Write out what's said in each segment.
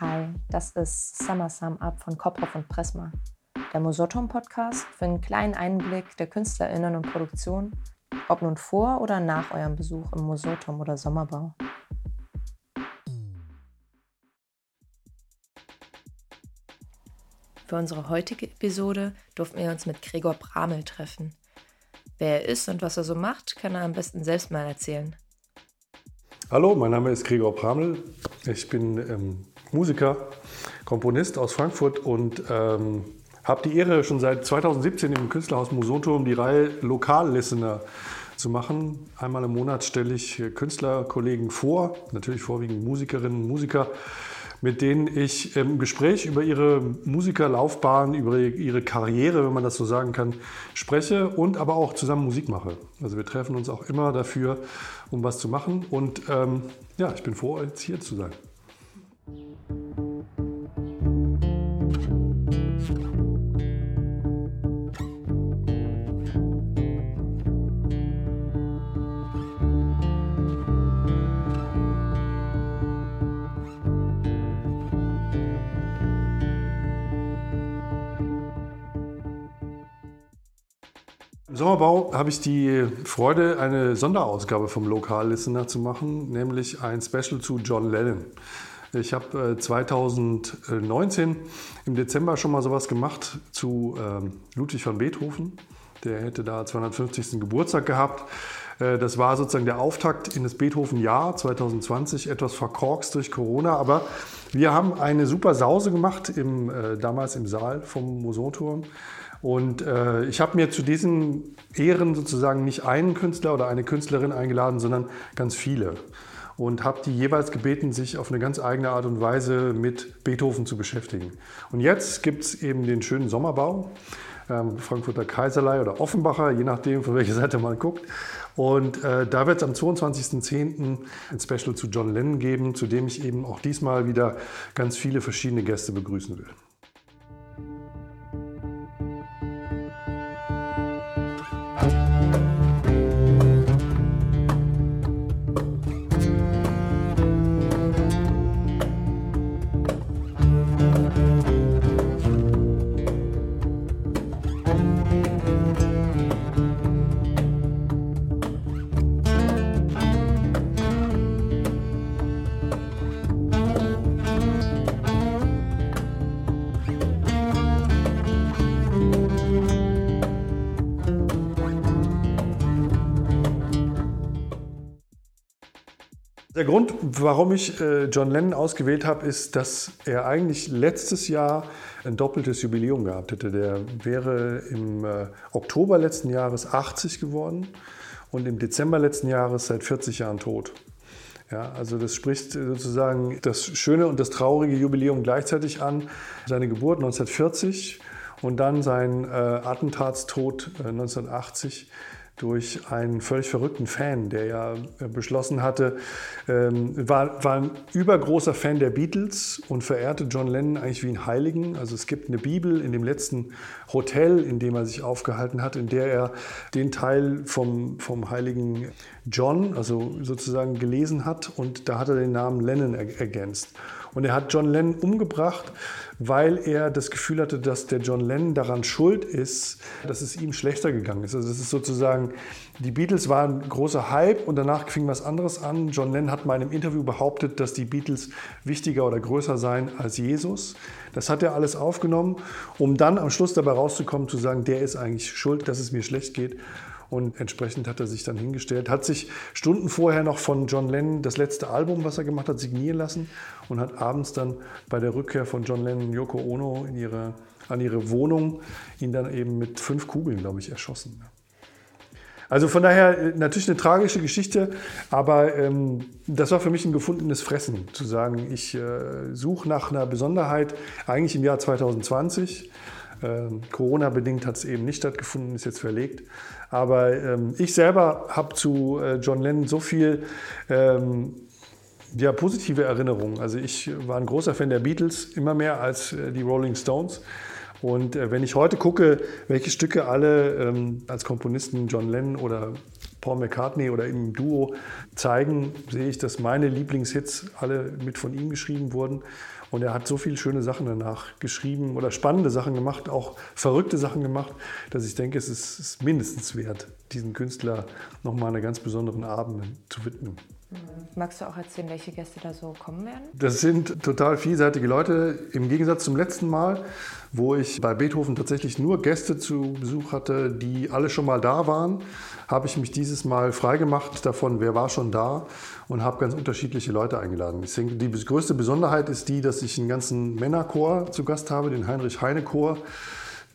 Hi, das ist Summer Sum Up von Koproff und Prisma, der Mosotom-Podcast für einen kleinen Einblick der KünstlerInnen und Produktion, ob nun vor oder nach eurem Besuch im Mosotom oder Sommerbau. Für unsere heutige Episode durften wir uns mit Gregor Bramel treffen. Wer er ist und was er so macht, kann er am besten selbst mal erzählen. Hallo, mein Name ist Gregor Bramel. Ich bin ähm, Musiker, Komponist aus Frankfurt und ähm, habe die Ehre, schon seit 2017 im Künstlerhaus Musonturm die Reihe Lokallistener zu machen. Einmal im Monat stelle ich Künstlerkollegen vor, natürlich vorwiegend Musikerinnen und Musiker, mit denen ich im Gespräch über ihre Musikerlaufbahn, über ihre Karriere, wenn man das so sagen kann, spreche und aber auch zusammen Musik mache. Also wir treffen uns auch immer dafür, um was zu machen. Und ähm, ja, ich bin froh, jetzt hier zu sein. Sommerbau habe ich die Freude, eine Sonderausgabe vom Lokallistener zu machen, nämlich ein Special zu John Lennon. Ich habe 2019 im Dezember schon mal sowas gemacht zu ähm, Ludwig van Beethoven. Der hätte da 250. Geburtstag gehabt. Äh, das war sozusagen der Auftakt in das Beethoven-Jahr 2020, etwas verkorkst durch Corona. Aber wir haben eine super Sause gemacht, im, äh, damals im Saal vom Mosorturm. Und äh, ich habe mir zu diesen Ehren sozusagen nicht einen Künstler oder eine Künstlerin eingeladen, sondern ganz viele. Und habe die jeweils gebeten, sich auf eine ganz eigene Art und Weise mit Beethoven zu beschäftigen. Und jetzt gibt es eben den schönen Sommerbau, ähm, Frankfurter Kaiserlei oder Offenbacher, je nachdem, von welcher Seite man guckt. Und äh, da wird es am 22.10. ein Special zu John Lennon geben, zu dem ich eben auch diesmal wieder ganz viele verschiedene Gäste begrüßen will. Der Grund, warum ich äh, John Lennon ausgewählt habe, ist, dass er eigentlich letztes Jahr ein doppeltes Jubiläum gehabt hätte. Der wäre im äh, Oktober letzten Jahres 80 geworden und im Dezember letzten Jahres seit 40 Jahren tot. Ja, also das spricht sozusagen das schöne und das traurige Jubiläum gleichzeitig an. Seine Geburt 1940 und dann sein äh, Attentatstod 1980 durch einen völlig verrückten Fan, der ja äh, beschlossen hatte, ähm, war, war ein übergroßer Fan der Beatles und verehrte John Lennon eigentlich wie einen Heiligen. Also es gibt eine Bibel in dem letzten Hotel, in dem er sich aufgehalten hat, in der er den Teil vom, vom heiligen John, also sozusagen gelesen hat und da hat er den Namen Lennon ergänzt. Und er hat John Lennon umgebracht, weil er das Gefühl hatte, dass der John Lennon daran schuld ist, dass es ihm schlechter gegangen ist. Also das ist sozusagen, die Beatles waren ein großer Hype und danach fing was anderes an. John Lennon hat mal in einem Interview behauptet, dass die Beatles wichtiger oder größer seien als Jesus. Das hat er alles aufgenommen, um dann am Schluss dabei rauszukommen, zu sagen, der ist eigentlich schuld, dass es mir schlecht geht. Und entsprechend hat er sich dann hingestellt, hat sich Stunden vorher noch von John Lennon das letzte Album, was er gemacht hat, signieren lassen und hat abends dann bei der Rückkehr von John Lennon Yoko Ono in ihre, an ihre Wohnung ihn dann eben mit fünf Kugeln, glaube ich, erschossen. Also von daher äh, natürlich eine tragische Geschichte, aber ähm, das war für mich ein gefundenes Fressen, zu sagen, ich äh, suche nach einer Besonderheit eigentlich im Jahr 2020 ähm, Corona-bedingt hat es eben nicht stattgefunden, ist jetzt verlegt. Aber ähm, ich selber habe zu äh, John Lennon so viel ähm, ja, positive Erinnerungen. Also ich war ein großer Fan der Beatles, immer mehr als äh, die Rolling Stones. Und äh, wenn ich heute gucke, welche Stücke alle ähm, als Komponisten John Lennon oder Paul McCartney oder im Duo zeigen, sehe ich, dass meine Lieblingshits alle mit von ihm geschrieben wurden. Und er hat so viele schöne Sachen danach geschrieben oder spannende Sachen gemacht, auch verrückte Sachen gemacht, dass ich denke, es ist, ist mindestens wert, diesen Künstler nochmal einen ganz besonderen Abend zu widmen. Magst du auch erzählen, welche Gäste da so kommen werden? Das sind total vielseitige Leute. Im Gegensatz zum letzten Mal, wo ich bei Beethoven tatsächlich nur Gäste zu Besuch hatte, die alle schon mal da waren, habe ich mich dieses Mal freigemacht davon, wer war schon da und habe ganz unterschiedliche Leute eingeladen. Ich denke, die größte Besonderheit ist die, dass ich einen ganzen Männerchor zu Gast habe, den Heinrich Heine Chor,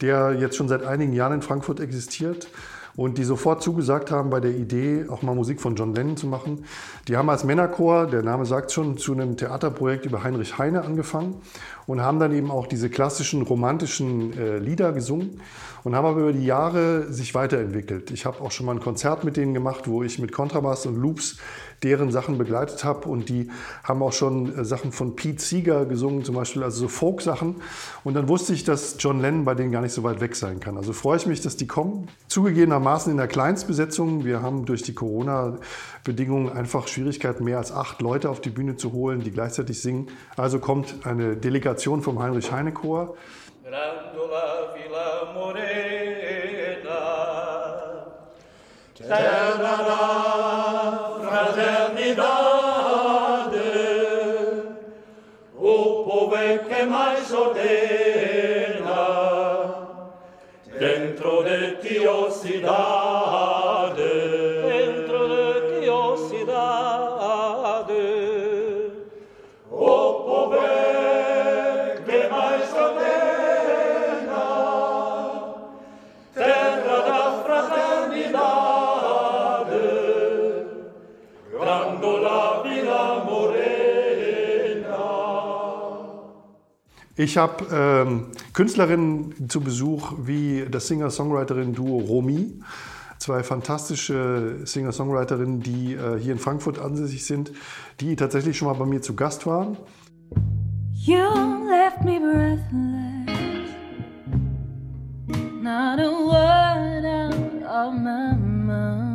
der jetzt schon seit einigen Jahren in Frankfurt existiert und die sofort zugesagt haben bei der Idee, auch mal Musik von John Lennon zu machen. Die haben als Männerchor, der Name sagt schon, zu einem Theaterprojekt über Heinrich Heine angefangen und haben dann eben auch diese klassischen romantischen äh, Lieder gesungen und haben aber über die Jahre sich weiterentwickelt. Ich habe auch schon mal ein Konzert mit denen gemacht, wo ich mit Kontrabass und Loops deren Sachen begleitet habe und die haben auch schon äh, Sachen von Pete Seeger gesungen, zum Beispiel, also so Folk-Sachen. Und dann wusste ich, dass John Lennon bei denen gar nicht so weit weg sein kann. Also freue ich mich, dass die kommen. Zugegebenermaßen in der Kleinstbesetzung. Wir haben durch die Corona-Bedingungen einfach Schwierigkeiten, mehr als acht Leute auf die Bühne zu holen, die gleichzeitig singen. Also kommt eine Delegation vom Heinrich Heine Chor. Grandola Villa Morena, terra fraternidade, o povo é que mais ordena, dentro de ti, cidade, Ich habe ähm, Künstlerinnen zu Besuch wie das Singer-Songwriterin-Duo Romy. Zwei fantastische Singer-Songwriterinnen, die äh, hier in Frankfurt ansässig sind, die tatsächlich schon mal bei mir zu Gast waren. You left me breathless, not a word out of my mouth.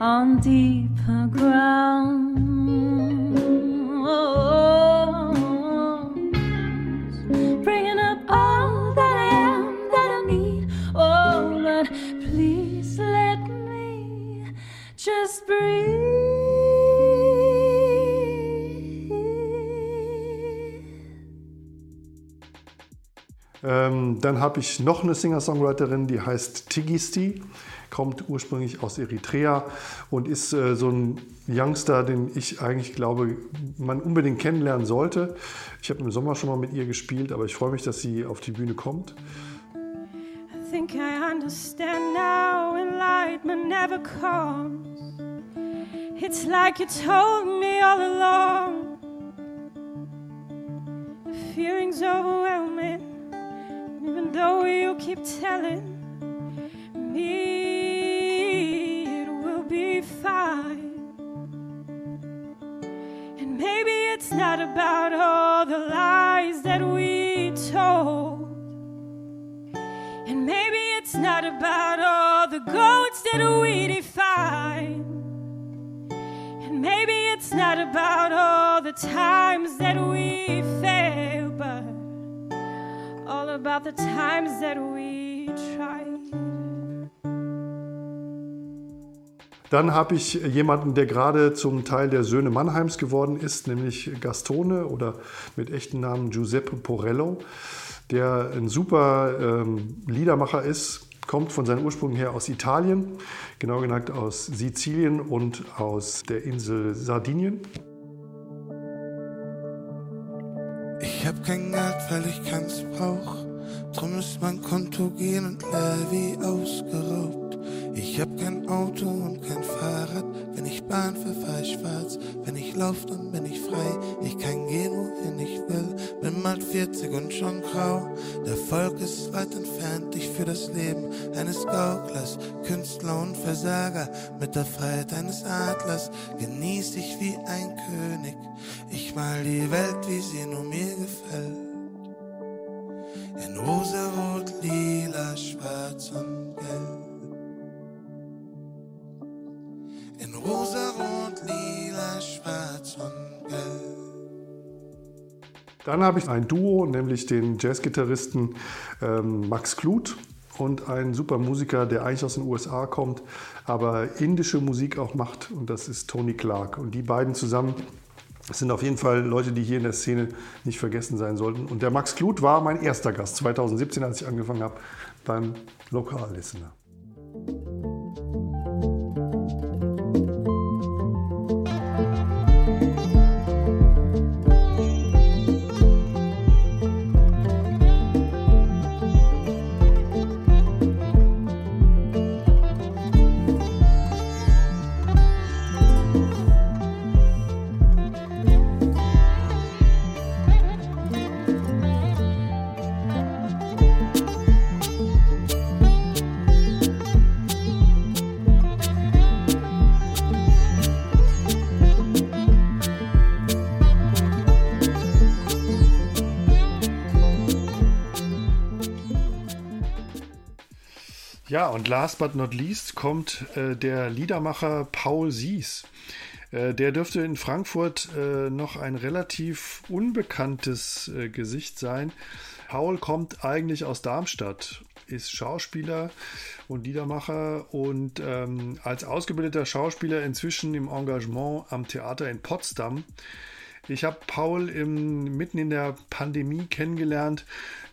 on deeper ground. Ähm, dann habe ich noch eine Singer-Songwriterin, die heißt Tigisti, kommt ursprünglich aus Eritrea und ist äh, so ein Youngster, den ich eigentlich glaube, man unbedingt kennenlernen sollte. Ich habe im Sommer schon mal mit ihr gespielt, aber ich freue mich, dass sie auf die Bühne kommt. I think I understand now enlightenment never comes. It's like you told me all along. The feeling's overwhelming. Even though you keep telling me it will be fine. And maybe it's not about all the lies that we told. And maybe it's not about all the goats that we defined. And maybe it's not about all the times that we failed, but all about the times that we. Dann habe ich jemanden, der gerade zum Teil der Söhne Mannheims geworden ist, nämlich Gastone oder mit echten Namen Giuseppe Porello, der ein super ähm, Liedermacher ist, kommt von seinen Ursprüngen her aus Italien, genau gesagt aus Sizilien und aus der Insel Sardinien. Hab kein Geld, weil ich keins brauch. Drum ist mein Konto gehen und leer wie ausgeraubt. Ich hab kein Auto und kein Fahrrad. Wenn ich Bahn für fahr ich schwarz. Wenn ich lauf, dann bin ich frei. Ich kann gehen, wohin ich will. Bin mal 40 und schon grau. Der Volk ist weit entfernt. Ich für das Leben eines Gauklers, Künstler und Versager. Mit der Freiheit eines Adlers genieß ich wie ein König. Ich mal die Welt, wie sie nur mir gefällt. In rosa, rot, lila, schwarz und gelb. In rosa, Dann habe ich ein Duo, nämlich den Jazzgitarristen ähm, Max Kluth und einen super Musiker, der eigentlich aus den USA kommt, aber indische Musik auch macht und das ist Tony Clark. Und die beiden zusammen sind auf jeden Fall Leute, die hier in der Szene nicht vergessen sein sollten. Und der Max Kluth war mein erster Gast 2017, als ich angefangen habe beim Lokallistener. Ja, und last but not least kommt äh, der Liedermacher Paul Sies. Äh, der dürfte in Frankfurt äh, noch ein relativ unbekanntes äh, Gesicht sein. Paul kommt eigentlich aus Darmstadt, ist Schauspieler und Liedermacher und ähm, als ausgebildeter Schauspieler inzwischen im Engagement am Theater in Potsdam. Ich habe Paul im, mitten in der Pandemie kennengelernt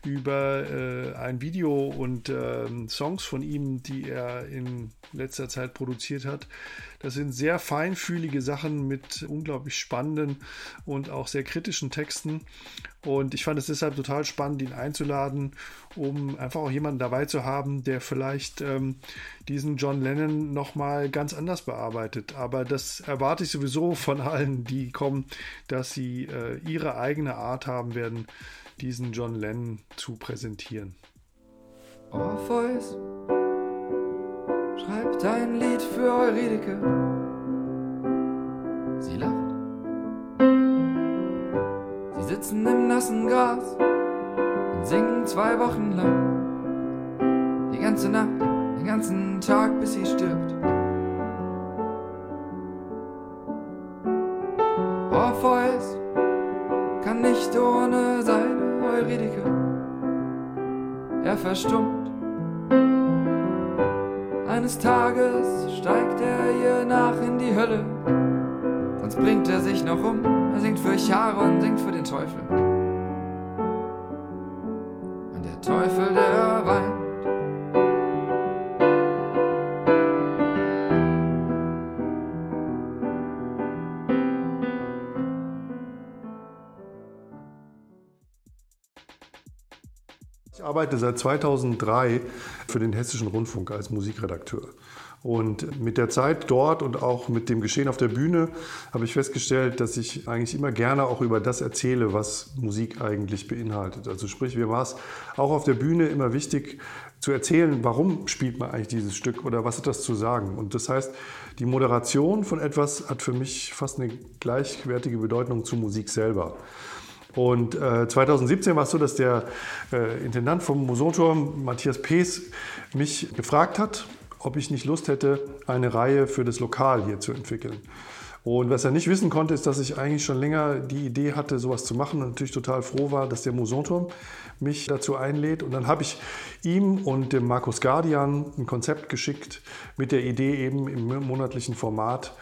über äh, ein Video und äh, Songs von ihm, die er in letzter Zeit produziert hat. Das sind sehr feinfühlige Sachen mit unglaublich spannenden und auch sehr kritischen Texten. Und ich fand es deshalb total spannend, ihn einzuladen, um einfach auch jemanden dabei zu haben, der vielleicht ähm, diesen John Lennon nochmal ganz anders bearbeitet. Aber das erwarte ich sowieso von allen, die kommen, dass sie äh, ihre eigene Art haben werden, diesen John Lennon zu präsentieren. Orpheus schreibt ein Lied für Eurydike. Sie lacht. Sie sitzen im nassen Gras und singen zwei Wochen lang. Die ganze Nacht, den ganzen Tag, bis sie stirbt. Orpheus kann nicht ohne Eurydike. Er verstummt. Eines Tages steigt er ihr nach in die Hölle. Sonst bringt er sich noch um. Er singt für Charon, singt für den Teufel. Und der Teufel, Ich arbeite seit 2003 für den Hessischen Rundfunk als Musikredakteur. Und mit der Zeit dort und auch mit dem Geschehen auf der Bühne habe ich festgestellt, dass ich eigentlich immer gerne auch über das erzähle, was Musik eigentlich beinhaltet. Also sprich, mir war es auch auf der Bühne immer wichtig zu erzählen, warum spielt man eigentlich dieses Stück oder was hat das zu sagen. Und das heißt, die Moderation von etwas hat für mich fast eine gleichwertige Bedeutung zur Musik selber. Und äh, 2017 war es so, dass der äh, Intendant vom Museumturm, Matthias Pees, mich gefragt hat, ob ich nicht Lust hätte, eine Reihe für das Lokal hier zu entwickeln. Und was er nicht wissen konnte, ist, dass ich eigentlich schon länger die Idee hatte, sowas zu machen und natürlich total froh war, dass der Museumturm mich dazu einlädt. Und dann habe ich ihm und dem Markus Guardian ein Konzept geschickt mit der Idee eben im monatlichen Format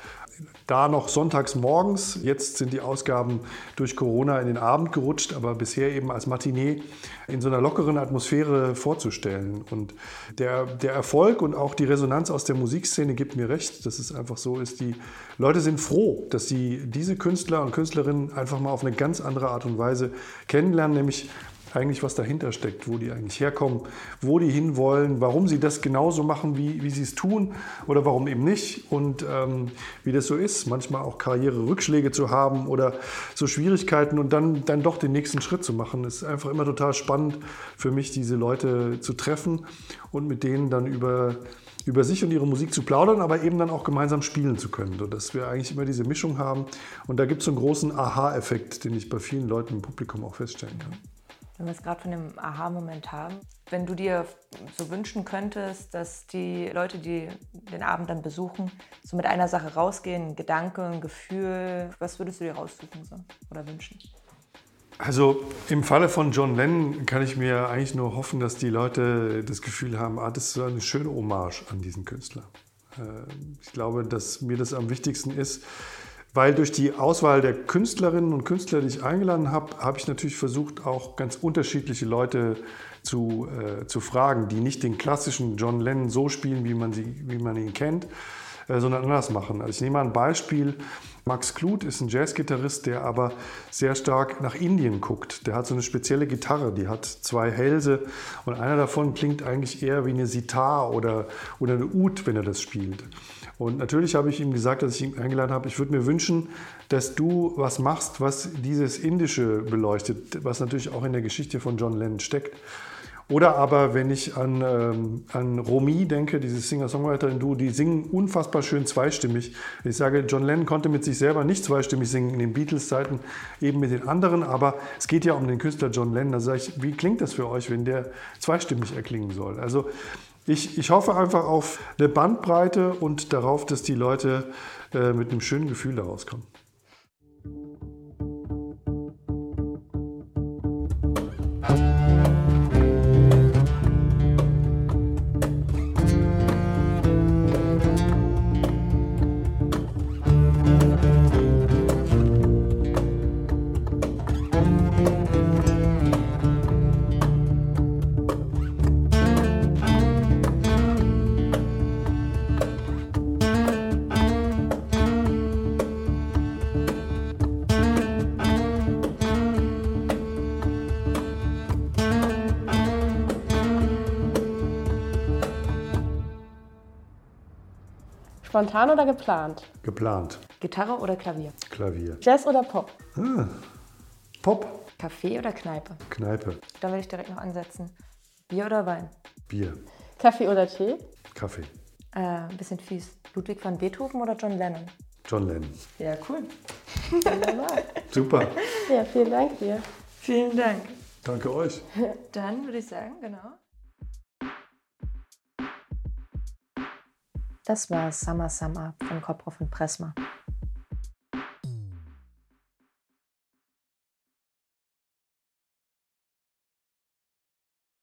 da noch sonntags morgens. Jetzt sind die Ausgaben durch Corona in den Abend gerutscht, aber bisher eben als Matinee in so einer lockeren Atmosphäre vorzustellen. Und der, der Erfolg und auch die Resonanz aus der Musikszene gibt mir recht, dass es einfach so ist. Die Leute sind froh, dass sie diese Künstler und Künstlerinnen einfach mal auf eine ganz andere Art und Weise kennenlernen, nämlich eigentlich, was dahinter steckt, wo die eigentlich herkommen, wo die hinwollen, warum sie das genauso machen, wie, wie sie es tun oder warum eben nicht und ähm, wie das so ist, manchmal auch Karriererückschläge zu haben oder so Schwierigkeiten und dann, dann doch den nächsten Schritt zu machen. Es ist einfach immer total spannend für mich, diese Leute zu treffen und mit denen dann über über sich und ihre Musik zu plaudern, aber eben dann auch gemeinsam spielen zu können, sodass wir eigentlich immer diese Mischung haben. Und da gibt es so einen großen Aha-Effekt, den ich bei vielen Leuten im Publikum auch feststellen kann. Wenn wir es gerade von dem Aha-Moment haben, wenn du dir so wünschen könntest, dass die Leute, die den Abend dann besuchen, so mit einer Sache rausgehen, ein Gedanke, ein Gefühl, was würdest du dir raussuchen so, oder wünschen? Also im Falle von John Lennon kann ich mir eigentlich nur hoffen, dass die Leute das Gefühl haben, ah, das ist eine schöne Hommage an diesen Künstler. Äh, ich glaube, dass mir das am wichtigsten ist, weil durch die Auswahl der Künstlerinnen und Künstler, die ich eingeladen habe, habe ich natürlich versucht, auch ganz unterschiedliche Leute zu, äh, zu fragen, die nicht den klassischen John Lennon so spielen, wie man, sie, wie man ihn kennt, äh, sondern anders machen. Also ich nehme mal ein Beispiel. Max Kluth ist ein Jazzgitarrist, der aber sehr stark nach Indien guckt. Der hat so eine spezielle Gitarre, die hat zwei Hälse und einer davon klingt eigentlich eher wie eine Sitar oder, oder eine Ud, wenn er das spielt. Und natürlich habe ich ihm gesagt, dass ich ihn eingeladen habe, ich würde mir wünschen, dass du was machst, was dieses Indische beleuchtet, was natürlich auch in der Geschichte von John Lennon steckt. Oder aber, wenn ich an, ähm, an Romy denke, diese Singer-Songwriterin-Duo, die singen unfassbar schön zweistimmig. Ich sage, John Lennon konnte mit sich selber nicht zweistimmig singen in den Beatles-Zeiten, eben mit den anderen, aber es geht ja um den Künstler John Lennon. Da sage ich, wie klingt das für euch, wenn der zweistimmig erklingen soll? Also ich, ich hoffe einfach auf eine Bandbreite und darauf, dass die Leute äh, mit einem schönen Gefühl daraus kommen. Spontan oder geplant? Geplant. Gitarre oder Klavier? Klavier. Jazz oder Pop? Ah, Pop. Kaffee oder Kneipe? Kneipe. Da will ich direkt noch ansetzen. Bier oder Wein? Bier. Kaffee oder Tee? Kaffee. Äh, ein bisschen fies. Ludwig van Beethoven oder John Lennon? John Lennon. Ja, cool. Super. Ja, vielen Dank dir. Vielen Dank. Danke euch. Dann würde ich sagen, genau. Das war Summer Summer von Koproff und Pressma.